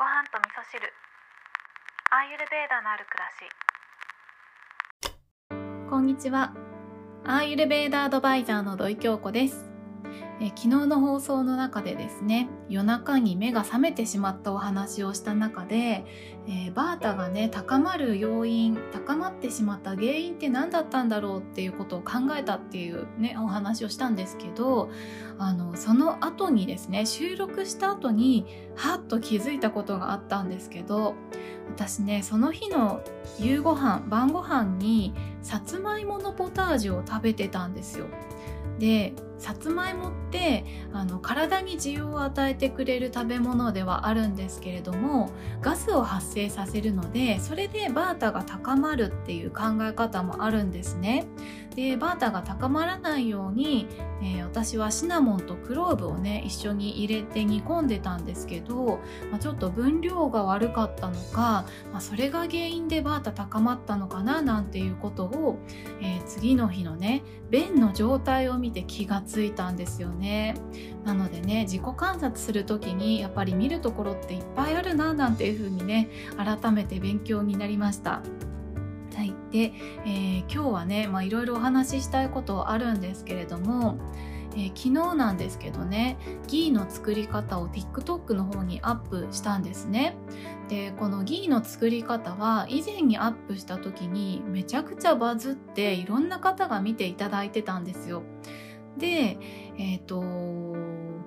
ご飯と味噌汁アーユルベーダのある暮らしこんにちは。アーユルベーダアドバイザーの土井京子です。え昨日の放送の中でですね、夜中に目が覚めてしまったお話をした中で、えーバータがね、高まる要因、高まってしまった原因って何だったんだろうっていうことを考えたっていうね、お話をしたんですけど、あの、その後にですね、収録した後に、はっと気づいたことがあったんですけど、私ね、その日の夕ご飯、晩ご飯に、さつまいものポタージュを食べてたんですよ。でさつまいもってあの体に需要を与えてくれる食べ物ではあるんですけれどもガスを発生させるのでそれでバータが高まるっていう考え方もあるんですね。でバータが高まらないように、えー私はシナモンとクローブをね一緒に入れて煮込んでたんですけど、まあ、ちょっと分量が悪かったのか、まあ、それが原因でバータ高まったのかななんていうことを、えー次の日のね便の状態を見て気がつついたんですよね。なのでね自己観察する時にやっぱり見るところっていっぱいあるななんていう風にね改めて勉強になりました。はい、で、えー今日はねいろいろお話ししたいことあるんですけれども、えー昨日なんですけどねギーの作り方を TikTok の方にアップしたんですね。でこのギーの作り方は以前にアップした時にめちゃくちゃバズっていろんな方が見ていただいてたんですよ。でえっ、と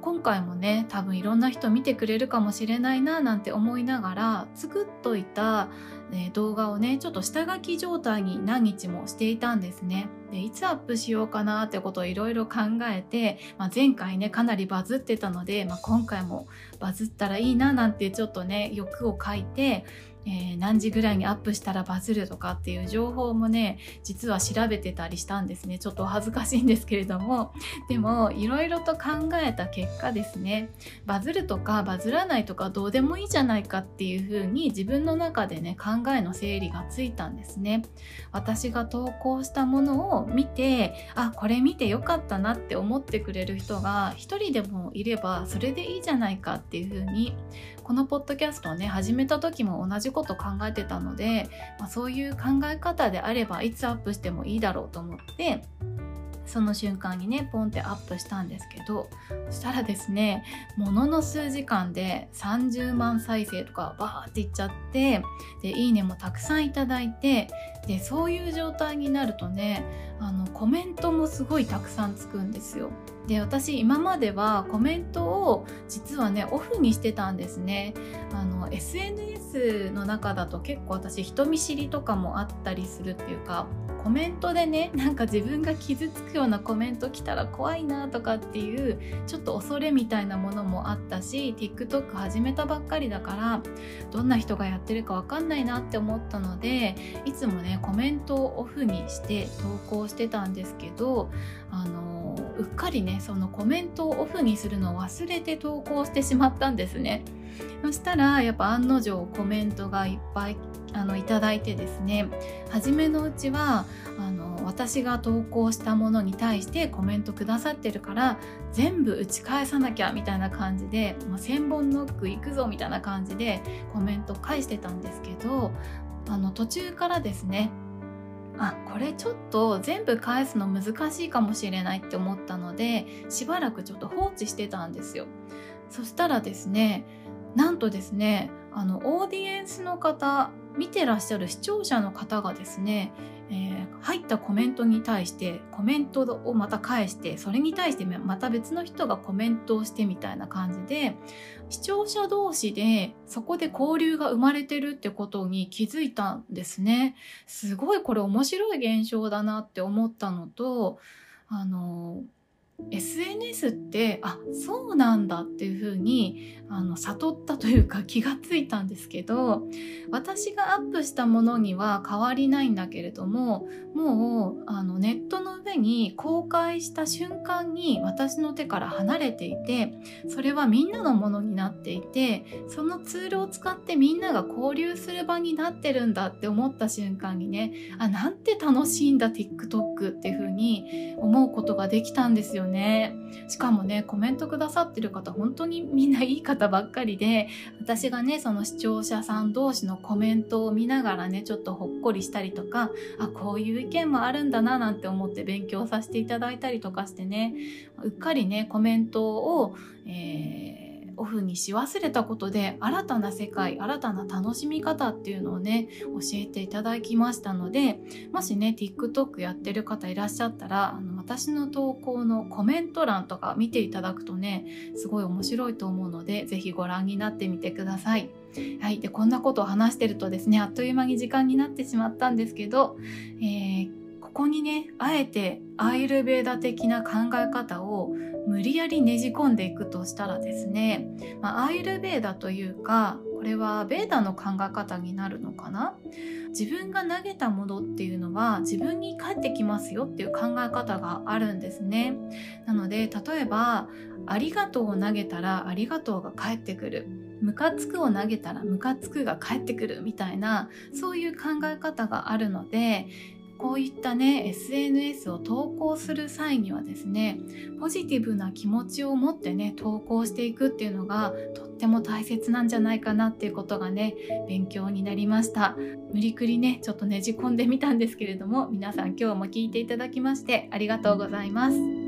今回もね多分いろんな人見てくれるかもしれないななんて思いながら作っといた、えー動画をねちょっと下書き状態に何日もしていたんですね。でいつアップしようかなってことをいろいろ考えて、まあ、前回ねかなりバズってたので、まあ、今回もバズったらいいななんてちょっとね欲を書いて、えー何時ぐらいにアップしたらバズるとかっていう情報もね実は調べてたりしたんですね。ちょっと恥ずかしいんですけれども。でもいろいろと考えた結果ですね。バズるとかバズらないとかどうでもいいじゃないかっていう風に自分の中でね考えの整理がついたんですね。私が投稿したものを見てあこれ見てよかったなって思ってくれる人が一人でもいればそれでいいじゃないかっていう風にこのポッドキャストをね始めた時も同じこと考えてたので、まあ、そういう考え方であればいつアップしてもいいだろうと思ってその瞬間にねポンってアップしたんですけどそしたらですねものの数時間で30万再生とかバーっていっちゃってでいいねもたくさんいただいてでそういう状態になるとねあのコメントもすごいたくさんつくんですよ。で私今まではコメントを実はねオフにしてたんですね。あの SNS の中だと結構私人見知りとかもあったりするっていうかコメントでねなんか自分が傷つくようなコメント来たら怖いなとかっていうちょっと恐れみたいなものもあったし TikTok 始めたばっかりだからどんな人がやってるかわかんないなって思ったのでいつもねコメントをオフにして投稿してたんですけどあのうっかりねそのコメントをオフにするのを忘れて投稿してしまったんですね。そしたらやっぱ案の定コメントがいっぱいあのいただいてですね。初めのうちはあの私が投稿したものに対してコメントくださってるから全部打ち返さなきゃみたいな感じでもう1000本ノック行くぞみたいな感じでコメント返してたんですけどあの途中からですねあこれちょっと全部返すの難しいかもしれないって思ったのでしばらくちょっと放置してたんですよ。そしたらですねなんとですねあのオーディエンスの方見てらっしゃる視聴者の方がですね、えー入ったコメントに対してコメントをまた返してそれに対してまた別の人がコメントをしてみたいな感じで視聴者同士でそこで交流が生まれてるってことに気づいたんですね。すごいこれ面白い現象だなって思ったのとあの SNS ってあそうなんだっていう風にあの悟ったというか気がついたんですけど私がアップしたものには変わりないんだけれどももうあのネットの上に公開した瞬間に私の手から離れていてそれはみんなのものになっていてそのツールを使ってみんなが交流する場になってるんだって思った瞬間にねあなんて楽しいんだ TikTok っていう風に思うことができたんですよ。よね。しかもね、コメントくださってる方、本当にみんないい方ばっかりで、私がね、その視聴者さん同士のコメントを見ながらね、ちょっとほっこりしたりとか、あ、こういう意見もあるんだななんて思って勉強させていただいたりとかしてね、うっかりね、コメントを、えーオフにし忘れたことで新たな世界新たな楽しみ方っていうのをね教えていただきましたのでもしね TikTok やってる方いらっしゃったらあの私の投稿のコメント欄とか見ていただくとねすごい面白いと思うので是非ご覧になってみてください。はい、でこんなことを話してるとですねあっという間に時間になってしまったんですけど、えーここにねあえてアイルベーダ的な考え方を無理やりねじ込んでいくとしたらですね、まあ、アイルベーダというかこれはベーダの考え方になるのかな？自分が投げたものっていうのは自分に返ってきますよっていう考え方があるんですね。なので例えばありがとうを投げたらありがとうが返ってくる。ムカつくを投げたらムカつくが返ってくるみたいなそういう考え方があるのでこういったね SNS を投稿する際にはですねポジティブな気持ちを持ってね投稿していくっていうのがとっても大切なんじゃないかなっていうことがね勉強になりました。無理くりねちょっとねじ込んでみたんですけれども皆さん今日も聞いていただきましてありがとうございます。